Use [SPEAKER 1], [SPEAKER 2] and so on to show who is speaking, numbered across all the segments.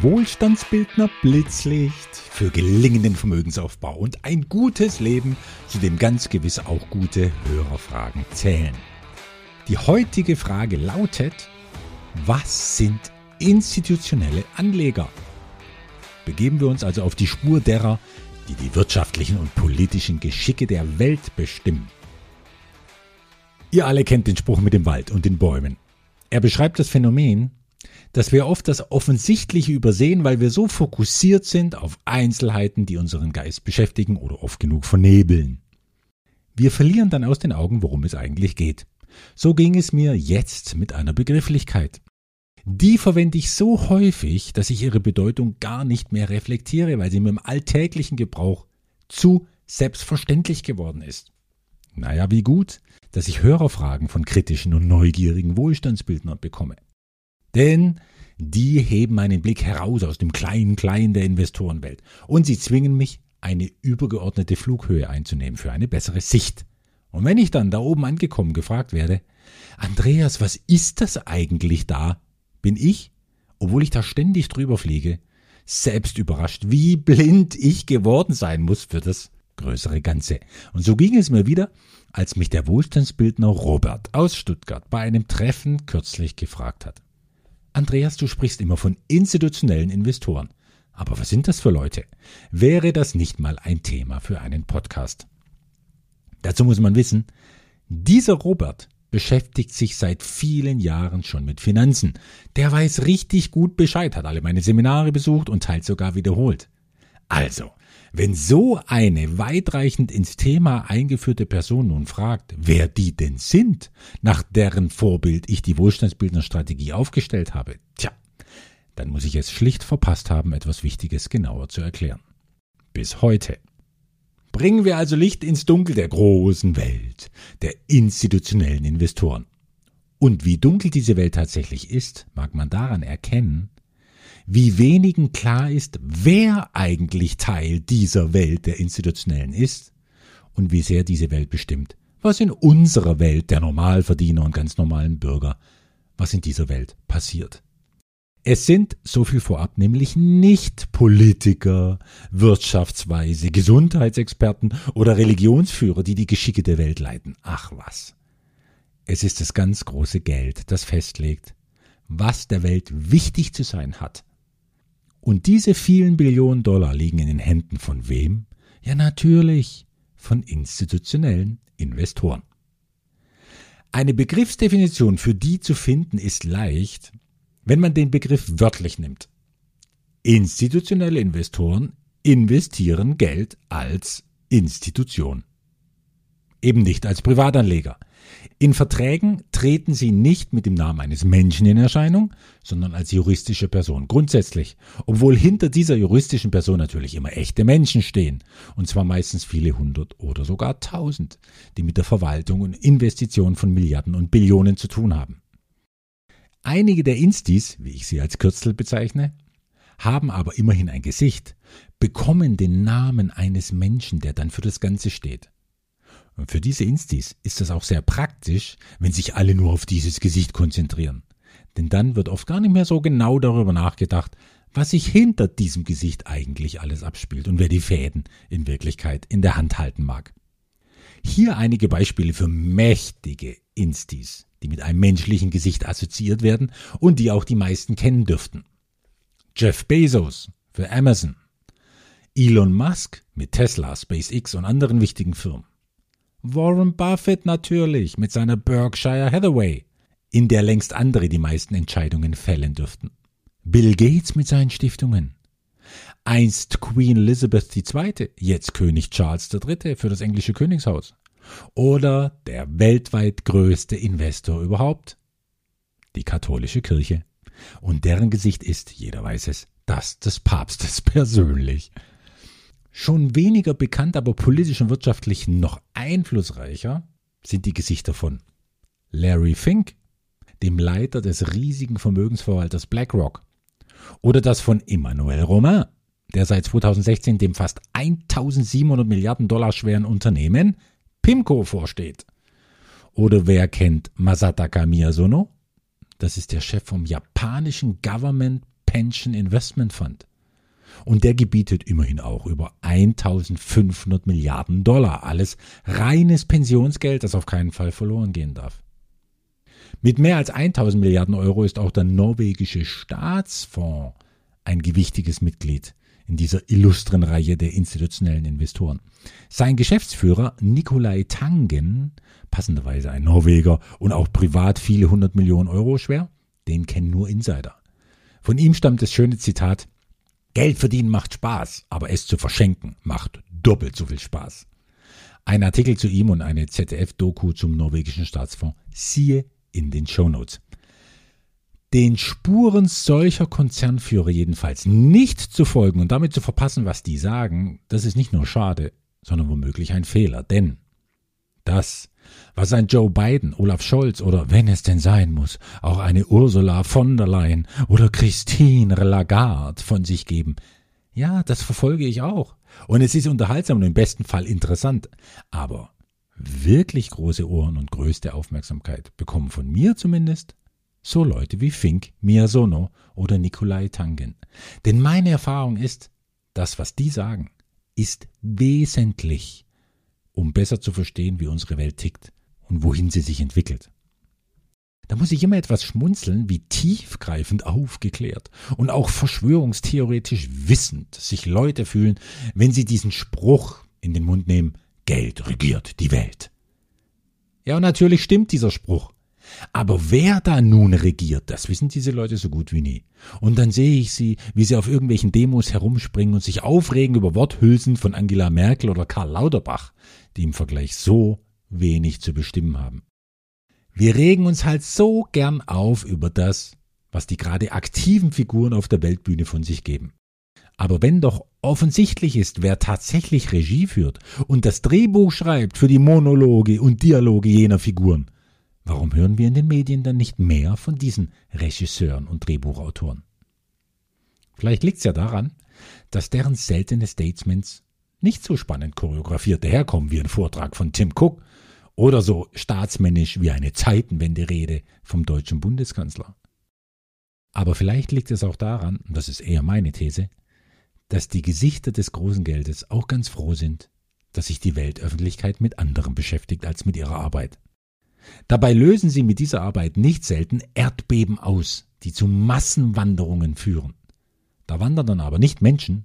[SPEAKER 1] Wohlstandsbildner Blitzlicht für gelingenden Vermögensaufbau und ein gutes Leben, zu dem ganz gewiss auch gute Hörerfragen zählen. Die heutige Frage lautet, was sind institutionelle Anleger? Begeben wir uns also auf die Spur derer, die die wirtschaftlichen und politischen Geschicke der Welt bestimmen. Ihr alle kennt den Spruch mit dem Wald und den Bäumen. Er beschreibt das Phänomen, dass wir oft das Offensichtliche übersehen, weil wir so fokussiert sind auf Einzelheiten, die unseren Geist beschäftigen oder oft genug vernebeln. Wir verlieren dann aus den Augen, worum es eigentlich geht. So ging es mir jetzt mit einer Begrifflichkeit. Die verwende ich so häufig, dass ich ihre Bedeutung gar nicht mehr reflektiere, weil sie mir im alltäglichen Gebrauch zu selbstverständlich geworden ist. Naja, wie gut, dass ich Hörerfragen von kritischen und neugierigen Wohlstandsbildnern bekomme. Denn die heben meinen Blick heraus aus dem kleinen Klein der Investorenwelt und sie zwingen mich, eine übergeordnete Flughöhe einzunehmen für eine bessere Sicht. Und wenn ich dann da oben angekommen gefragt werde, Andreas, was ist das eigentlich da? Bin ich, obwohl ich da ständig drüber fliege, selbst überrascht, wie blind ich geworden sein muss für das größere Ganze. Und so ging es mir wieder, als mich der Wohlstandsbildner Robert aus Stuttgart bei einem Treffen kürzlich gefragt hat. Andreas, du sprichst immer von institutionellen Investoren. Aber was sind das für Leute? Wäre das nicht mal ein Thema für einen Podcast? Dazu muss man wissen, dieser Robert beschäftigt sich seit vielen Jahren schon mit Finanzen. Der weiß richtig gut Bescheid, hat alle meine Seminare besucht und teils sogar wiederholt. Also, wenn so eine weitreichend ins Thema eingeführte Person nun fragt, wer die denn sind, nach deren Vorbild ich die Wohlstandsbildnerstrategie aufgestellt habe, tja, dann muss ich es schlicht verpasst haben, etwas Wichtiges genauer zu erklären. Bis heute. Bringen wir also Licht ins Dunkel der großen Welt, der institutionellen Investoren. Und wie dunkel diese Welt tatsächlich ist, mag man daran erkennen, wie wenigen klar ist, wer eigentlich Teil dieser Welt der Institutionellen ist und wie sehr diese Welt bestimmt, was in unserer Welt der Normalverdiener und ganz normalen Bürger, was in dieser Welt passiert. Es sind, so viel vorab, nämlich nicht Politiker, Wirtschaftsweise, Gesundheitsexperten oder Religionsführer, die die Geschicke der Welt leiten. Ach was. Es ist das ganz große Geld, das festlegt, was der Welt wichtig zu sein hat und diese vielen Billionen Dollar liegen in den Händen von wem? Ja, natürlich von institutionellen Investoren. Eine Begriffsdefinition für die zu finden ist leicht, wenn man den Begriff wörtlich nimmt. Institutionelle Investoren investieren Geld als Institution. Eben nicht als Privatanleger. In Verträgen treten sie nicht mit dem Namen eines Menschen in Erscheinung, sondern als juristische Person grundsätzlich, obwohl hinter dieser juristischen Person natürlich immer echte Menschen stehen, und zwar meistens viele hundert oder sogar tausend, die mit der Verwaltung und Investition von Milliarden und Billionen zu tun haben. Einige der Instis, wie ich sie als Kürzel bezeichne, haben aber immerhin ein Gesicht, bekommen den Namen eines Menschen, der dann für das Ganze steht. Und für diese Instis ist das auch sehr praktisch, wenn sich alle nur auf dieses Gesicht konzentrieren. Denn dann wird oft gar nicht mehr so genau darüber nachgedacht, was sich hinter diesem Gesicht eigentlich alles abspielt und wer die Fäden in Wirklichkeit in der Hand halten mag. Hier einige Beispiele für mächtige Instis, die mit einem menschlichen Gesicht assoziiert werden und die auch die meisten kennen dürften. Jeff Bezos für Amazon, Elon Musk mit Tesla, SpaceX und anderen wichtigen Firmen, Warren Buffett natürlich mit seiner Berkshire Hathaway, in der längst andere die meisten Entscheidungen fällen dürften. Bill Gates mit seinen Stiftungen. Einst Queen Elizabeth II., jetzt König Charles III. für das englische Königshaus. Oder der weltweit größte Investor überhaupt, die katholische Kirche. Und deren Gesicht ist, jeder weiß es, das des Papstes persönlich. Schon weniger bekannt, aber politisch und wirtschaftlich noch einflussreicher sind die Gesichter von Larry Fink, dem Leiter des riesigen Vermögensverwalters BlackRock, oder das von Emmanuel Romain, der seit 2016 dem fast 1700 Milliarden Dollar schweren Unternehmen PIMCO vorsteht. Oder wer kennt Masataka Miyazono? Das ist der Chef vom japanischen Government Pension Investment Fund. Und der gebietet immerhin auch über 1500 Milliarden Dollar. Alles reines Pensionsgeld, das auf keinen Fall verloren gehen darf. Mit mehr als 1000 Milliarden Euro ist auch der norwegische Staatsfonds ein gewichtiges Mitglied in dieser illustren Reihe der institutionellen Investoren. Sein Geschäftsführer Nikolai Tangen, passenderweise ein Norweger und auch privat viele hundert Millionen Euro schwer, den kennen nur Insider. Von ihm stammt das schöne Zitat Geld verdienen macht Spaß, aber es zu verschenken macht doppelt so viel Spaß. Ein Artikel zu ihm und eine ZDF-Doku zum norwegischen Staatsfonds siehe in den Shownotes. Den Spuren solcher Konzernführer jedenfalls nicht zu folgen und damit zu verpassen, was die sagen, das ist nicht nur schade, sondern womöglich ein Fehler. Denn das, was ein Joe Biden, Olaf Scholz oder wenn es denn sein muss, auch eine Ursula von der Leyen oder Christine Lagarde von sich geben, ja, das verfolge ich auch. Und es ist unterhaltsam und im besten Fall interessant. Aber wirklich große Ohren und größte Aufmerksamkeit bekommen von mir zumindest so Leute wie Fink, Miyasono oder Nikolai Tangen. Denn meine Erfahrung ist, das, was die sagen, ist wesentlich, um besser zu verstehen, wie unsere Welt tickt und wohin sie sich entwickelt. Da muss ich immer etwas schmunzeln, wie tiefgreifend aufgeklärt und auch verschwörungstheoretisch wissend sich Leute fühlen, wenn sie diesen Spruch in den Mund nehmen, Geld regiert die Welt. Ja, natürlich stimmt dieser Spruch. Aber wer da nun regiert, das wissen diese Leute so gut wie nie. Und dann sehe ich sie, wie sie auf irgendwelchen Demos herumspringen und sich aufregen über Worthülsen von Angela Merkel oder Karl Lauterbach, die im Vergleich so wenig zu bestimmen haben. Wir regen uns halt so gern auf über das, was die gerade aktiven Figuren auf der Weltbühne von sich geben. Aber wenn doch offensichtlich ist, wer tatsächlich Regie führt und das Drehbuch schreibt für die Monologe und Dialoge jener Figuren, warum hören wir in den Medien dann nicht mehr von diesen Regisseuren und Drehbuchautoren? Vielleicht liegt es ja daran, dass deren seltene Statements nicht so spannend choreografiert daherkommen wie ein Vortrag von Tim Cook oder so staatsmännisch wie eine Zeitenwende-Rede vom deutschen Bundeskanzler. Aber vielleicht liegt es auch daran, und das ist eher meine These, dass die Gesichter des großen Geldes auch ganz froh sind, dass sich die Weltöffentlichkeit mit anderem beschäftigt als mit ihrer Arbeit. Dabei lösen sie mit dieser Arbeit nicht selten Erdbeben aus, die zu Massenwanderungen führen. Da wandern dann aber nicht Menschen,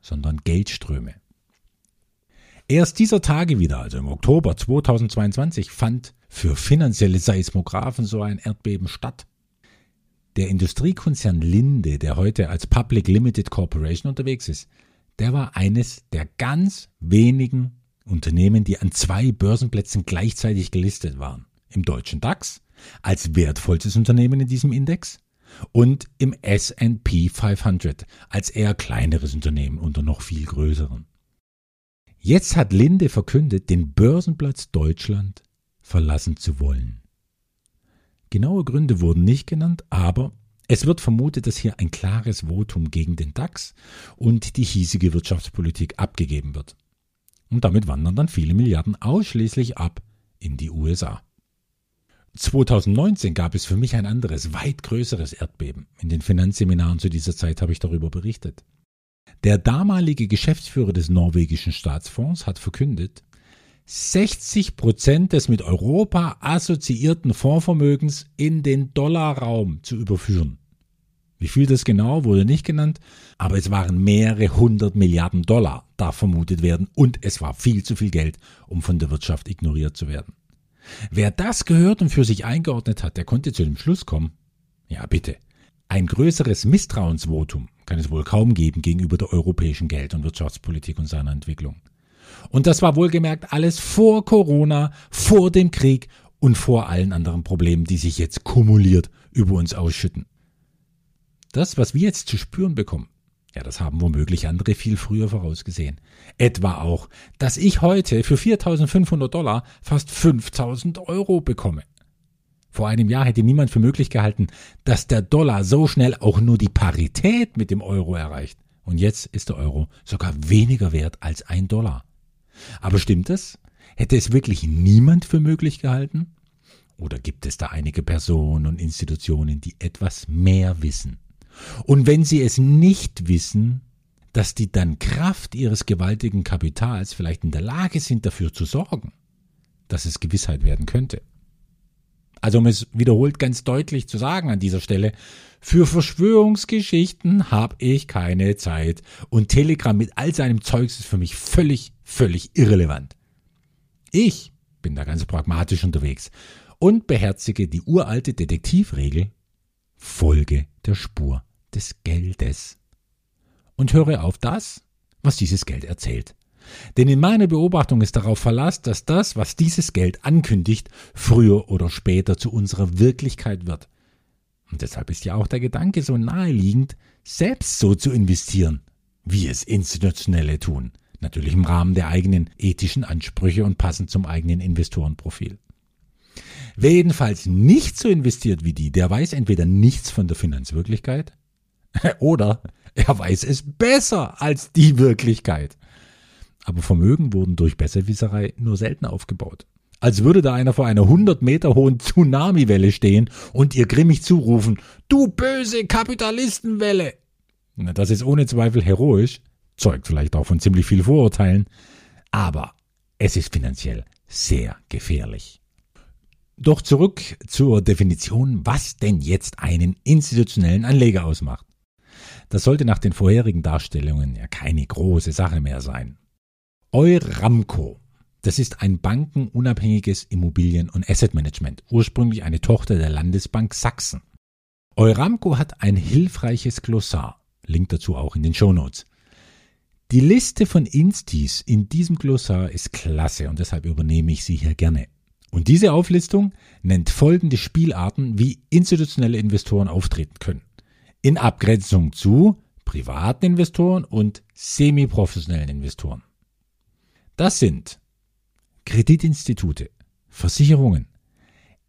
[SPEAKER 1] sondern Geldströme. Erst dieser Tage wieder, also im Oktober 2022, fand für finanzielle Seismographen so ein Erdbeben statt. Der Industriekonzern Linde, der heute als Public Limited Corporation unterwegs ist, der war eines der ganz wenigen Unternehmen, die an zwei Börsenplätzen gleichzeitig gelistet waren. Im deutschen DAX als wertvollstes Unternehmen in diesem Index und im S&P 500 als eher kleineres Unternehmen unter noch viel größeren. Jetzt hat Linde verkündet, den Börsenplatz Deutschland verlassen zu wollen. Genaue Gründe wurden nicht genannt, aber es wird vermutet, dass hier ein klares Votum gegen den DAX und die hiesige Wirtschaftspolitik abgegeben wird. Und damit wandern dann viele Milliarden ausschließlich ab in die USA. 2019 gab es für mich ein anderes, weit größeres Erdbeben. In den Finanzseminaren zu dieser Zeit habe ich darüber berichtet. Der damalige Geschäftsführer des norwegischen Staatsfonds hat verkündet, 60 Prozent des mit Europa assoziierten Fondsvermögens in den Dollarraum zu überführen. Wie viel das genau wurde nicht genannt, aber es waren mehrere hundert Milliarden Dollar, da vermutet werden, und es war viel zu viel Geld, um von der Wirtschaft ignoriert zu werden. Wer das gehört und für sich eingeordnet hat, der konnte zu dem Schluss kommen, ja bitte, ein größeres Misstrauensvotum kann es wohl kaum geben gegenüber der europäischen Geld- und Wirtschaftspolitik und seiner Entwicklung. Und das war wohlgemerkt alles vor Corona, vor dem Krieg und vor allen anderen Problemen, die sich jetzt kumuliert über uns ausschütten. Das, was wir jetzt zu spüren bekommen, ja, das haben womöglich andere viel früher vorausgesehen. Etwa auch, dass ich heute für 4500 Dollar fast 5000 Euro bekomme. Vor einem Jahr hätte niemand für möglich gehalten, dass der Dollar so schnell auch nur die Parität mit dem Euro erreicht. Und jetzt ist der Euro sogar weniger wert als ein Dollar. Aber stimmt es? Hätte es wirklich niemand für möglich gehalten? Oder gibt es da einige Personen und Institutionen, die etwas mehr wissen? Und wenn sie es nicht wissen, dass die dann Kraft ihres gewaltigen Kapitals vielleicht in der Lage sind, dafür zu sorgen, dass es Gewissheit werden könnte. Also um es wiederholt ganz deutlich zu sagen an dieser Stelle, für Verschwörungsgeschichten habe ich keine Zeit und Telegram mit all seinem Zeugs ist für mich völlig, völlig irrelevant. Ich bin da ganz pragmatisch unterwegs und beherzige die uralte Detektivregel Folge der Spur des Geldes und höre auf das, was dieses Geld erzählt. Denn in meiner Beobachtung ist darauf Verlass, dass das, was dieses Geld ankündigt, früher oder später zu unserer Wirklichkeit wird. Und deshalb ist ja auch der Gedanke so naheliegend, selbst so zu investieren, wie es Institutionelle tun. Natürlich im Rahmen der eigenen ethischen Ansprüche und passend zum eigenen Investorenprofil. Wer jedenfalls nicht so investiert wie die, der weiß entweder nichts von der Finanzwirklichkeit oder er weiß es besser als die Wirklichkeit. Aber Vermögen wurden durch Besserwisserei nur selten aufgebaut. Als würde da einer vor einer 100 Meter hohen Tsunamiwelle stehen und ihr grimmig zurufen, du böse Kapitalistenwelle. Das ist ohne Zweifel heroisch, zeugt vielleicht auch von ziemlich viel Vorurteilen, aber es ist finanziell sehr gefährlich. Doch zurück zur Definition, was denn jetzt einen institutionellen Anleger ausmacht. Das sollte nach den vorherigen Darstellungen ja keine große Sache mehr sein. Euramco, das ist ein bankenunabhängiges Immobilien- und Assetmanagement, ursprünglich eine Tochter der Landesbank Sachsen. Euramco hat ein hilfreiches Glossar, Link dazu auch in den Show Notes. Die Liste von Instis in diesem Glossar ist klasse und deshalb übernehme ich sie hier gerne. Und diese Auflistung nennt folgende Spielarten, wie institutionelle Investoren auftreten können in Abgrenzung zu privaten Investoren und semiprofessionellen Investoren. Das sind Kreditinstitute, Versicherungen,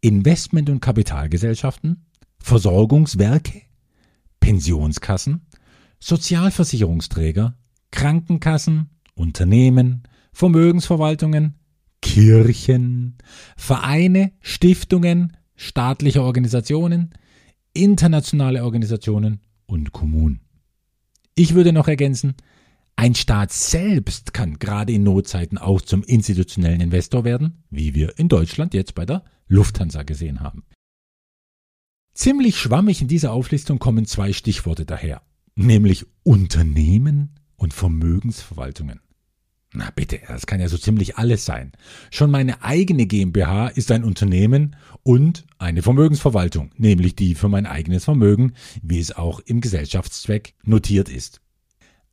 [SPEAKER 1] Investment- und Kapitalgesellschaften, Versorgungswerke, Pensionskassen, Sozialversicherungsträger, Krankenkassen, Unternehmen, Vermögensverwaltungen, Kirchen, Vereine, Stiftungen, staatliche Organisationen, internationale Organisationen und Kommunen. Ich würde noch ergänzen, ein Staat selbst kann gerade in Notzeiten auch zum institutionellen Investor werden, wie wir in Deutschland jetzt bei der Lufthansa gesehen haben. Ziemlich schwammig in dieser Auflistung kommen zwei Stichworte daher, nämlich Unternehmen und Vermögensverwaltungen. Na bitte, das kann ja so ziemlich alles sein. Schon meine eigene GmbH ist ein Unternehmen und eine Vermögensverwaltung, nämlich die für mein eigenes Vermögen, wie es auch im Gesellschaftszweck notiert ist.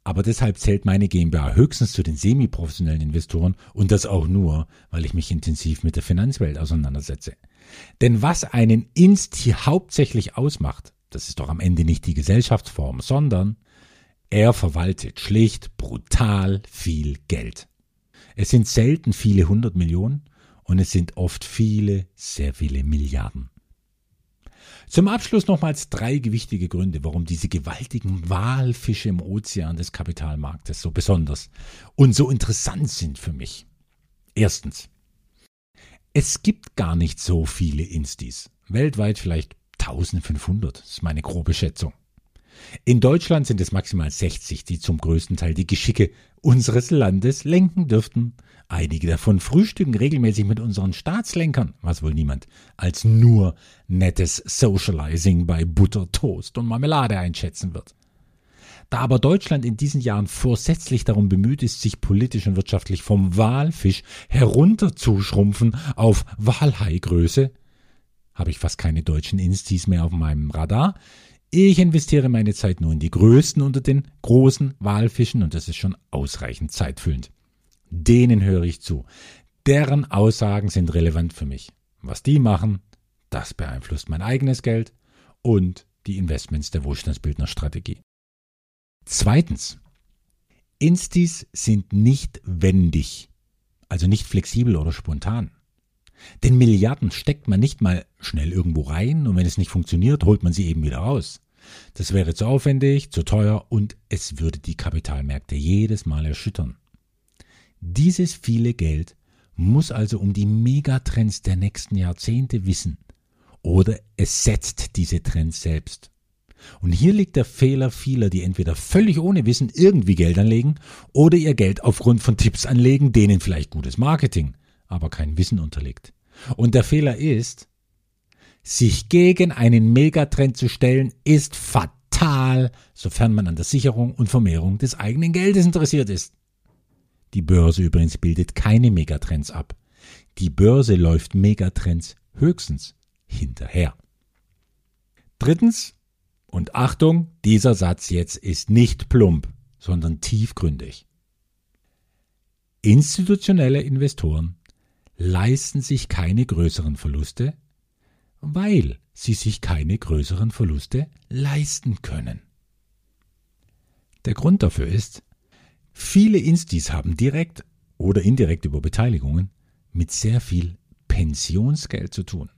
[SPEAKER 1] Aber deshalb zählt meine GmbH höchstens zu den semiprofessionellen Investoren und das auch nur, weil ich mich intensiv mit der Finanzwelt auseinandersetze. Denn was einen Insti hauptsächlich ausmacht, das ist doch am Ende nicht die Gesellschaftsform, sondern er verwaltet schlicht brutal viel Geld. Es sind selten viele hundert Millionen und es sind oft viele, sehr viele Milliarden. Zum Abschluss nochmals drei gewichtige Gründe, warum diese gewaltigen Walfische im Ozean des Kapitalmarktes so besonders und so interessant sind für mich. Erstens. Es gibt gar nicht so viele Instis. Weltweit vielleicht 1500, das ist meine grobe Schätzung. In Deutschland sind es maximal 60, die zum größten Teil die Geschicke unseres Landes lenken dürften. Einige davon frühstücken regelmäßig mit unseren Staatslenkern, was wohl niemand als nur nettes Socializing bei Butter, Toast und Marmelade einschätzen wird. Da aber Deutschland in diesen Jahren vorsätzlich darum bemüht ist, sich politisch und wirtschaftlich vom Walfisch herunterzuschrumpfen auf Walhaigröße, habe ich fast keine deutschen Instis mehr auf meinem Radar, ich investiere meine Zeit nur in die größten unter den großen Walfischen und das ist schon ausreichend zeitfüllend. Denen höre ich zu. Deren Aussagen sind relevant für mich. Was die machen, das beeinflusst mein eigenes Geld und die Investments der Wohlstandsbildnerstrategie. Zweitens. Instis sind nicht wendig, also nicht flexibel oder spontan. Denn Milliarden steckt man nicht mal schnell irgendwo rein und wenn es nicht funktioniert, holt man sie eben wieder raus. Das wäre zu aufwendig, zu teuer und es würde die Kapitalmärkte jedes Mal erschüttern. Dieses viele Geld muss also um die Megatrends der nächsten Jahrzehnte wissen oder es setzt diese Trends selbst. Und hier liegt der Fehler vieler, die entweder völlig ohne Wissen irgendwie Geld anlegen oder ihr Geld aufgrund von Tipps anlegen, denen vielleicht gutes Marketing, aber kein Wissen unterliegt. Und der Fehler ist, sich gegen einen Megatrend zu stellen, ist fatal, sofern man an der Sicherung und Vermehrung des eigenen Geldes interessiert ist. Die Börse übrigens bildet keine Megatrends ab. Die Börse läuft Megatrends höchstens hinterher. Drittens, und Achtung, dieser Satz jetzt ist nicht plump, sondern tiefgründig. Institutionelle Investoren leisten sich keine größeren Verluste, weil sie sich keine größeren Verluste leisten können. Der Grund dafür ist, viele Instis haben direkt oder indirekt über Beteiligungen mit sehr viel Pensionsgeld zu tun.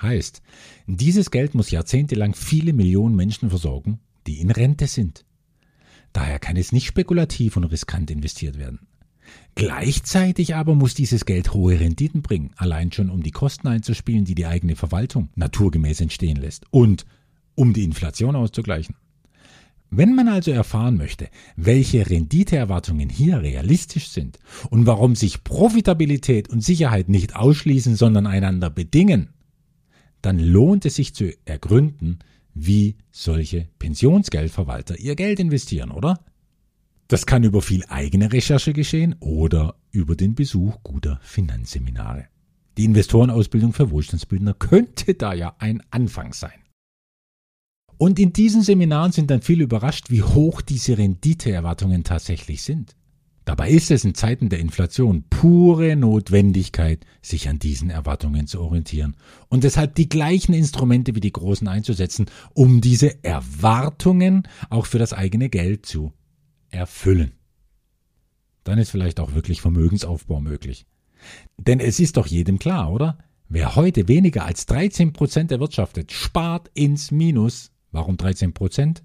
[SPEAKER 1] Heißt, dieses Geld muss jahrzehntelang viele Millionen Menschen versorgen, die in Rente sind. Daher kann es nicht spekulativ und riskant investiert werden. Gleichzeitig aber muss dieses Geld hohe Renditen bringen, allein schon um die Kosten einzuspielen, die die eigene Verwaltung naturgemäß entstehen lässt und um die Inflation auszugleichen. Wenn man also erfahren möchte, welche Renditeerwartungen hier realistisch sind und warum sich Profitabilität und Sicherheit nicht ausschließen, sondern einander bedingen, dann lohnt es sich zu ergründen, wie solche Pensionsgeldverwalter ihr Geld investieren, oder? Das kann über viel eigene Recherche geschehen oder über den Besuch guter Finanzseminare. Die Investorenausbildung für Wohlstandsbildner könnte da ja ein Anfang sein. Und in diesen Seminaren sind dann viele überrascht, wie hoch diese Renditeerwartungen tatsächlich sind. Dabei ist es in Zeiten der Inflation pure Notwendigkeit, sich an diesen Erwartungen zu orientieren und deshalb die gleichen Instrumente wie die Großen einzusetzen, um diese Erwartungen auch für das eigene Geld zu erfüllen. Dann ist vielleicht auch wirklich Vermögensaufbau möglich. Denn es ist doch jedem klar, oder? Wer heute weniger als 13 Prozent erwirtschaftet, spart ins Minus. Warum 13 Prozent?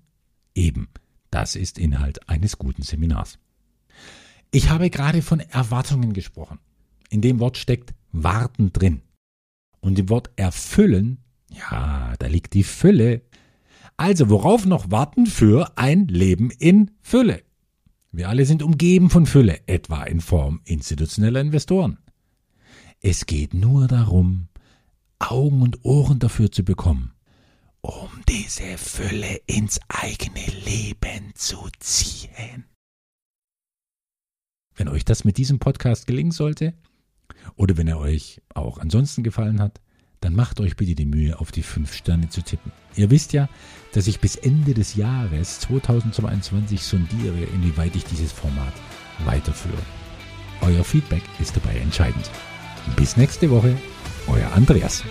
[SPEAKER 1] Eben, das ist Inhalt eines guten Seminars. Ich habe gerade von Erwartungen gesprochen. In dem Wort steckt warten drin. Und im Wort erfüllen, ja, da liegt die Fülle. Also worauf noch warten für ein Leben in Fülle? Wir alle sind umgeben von Fülle, etwa in Form institutioneller Investoren. Es geht nur darum, Augen und Ohren dafür zu bekommen, um diese Fülle ins eigene Leben zu ziehen. Wenn euch das mit diesem Podcast gelingen sollte oder wenn er euch auch ansonsten gefallen hat, dann macht euch bitte die Mühe, auf die 5 Sterne zu tippen. Ihr wisst ja, dass ich bis Ende des Jahres 2022 sondiere, inwieweit ich dieses Format weiterführe. Euer Feedback ist dabei entscheidend. Bis nächste Woche, euer Andreas.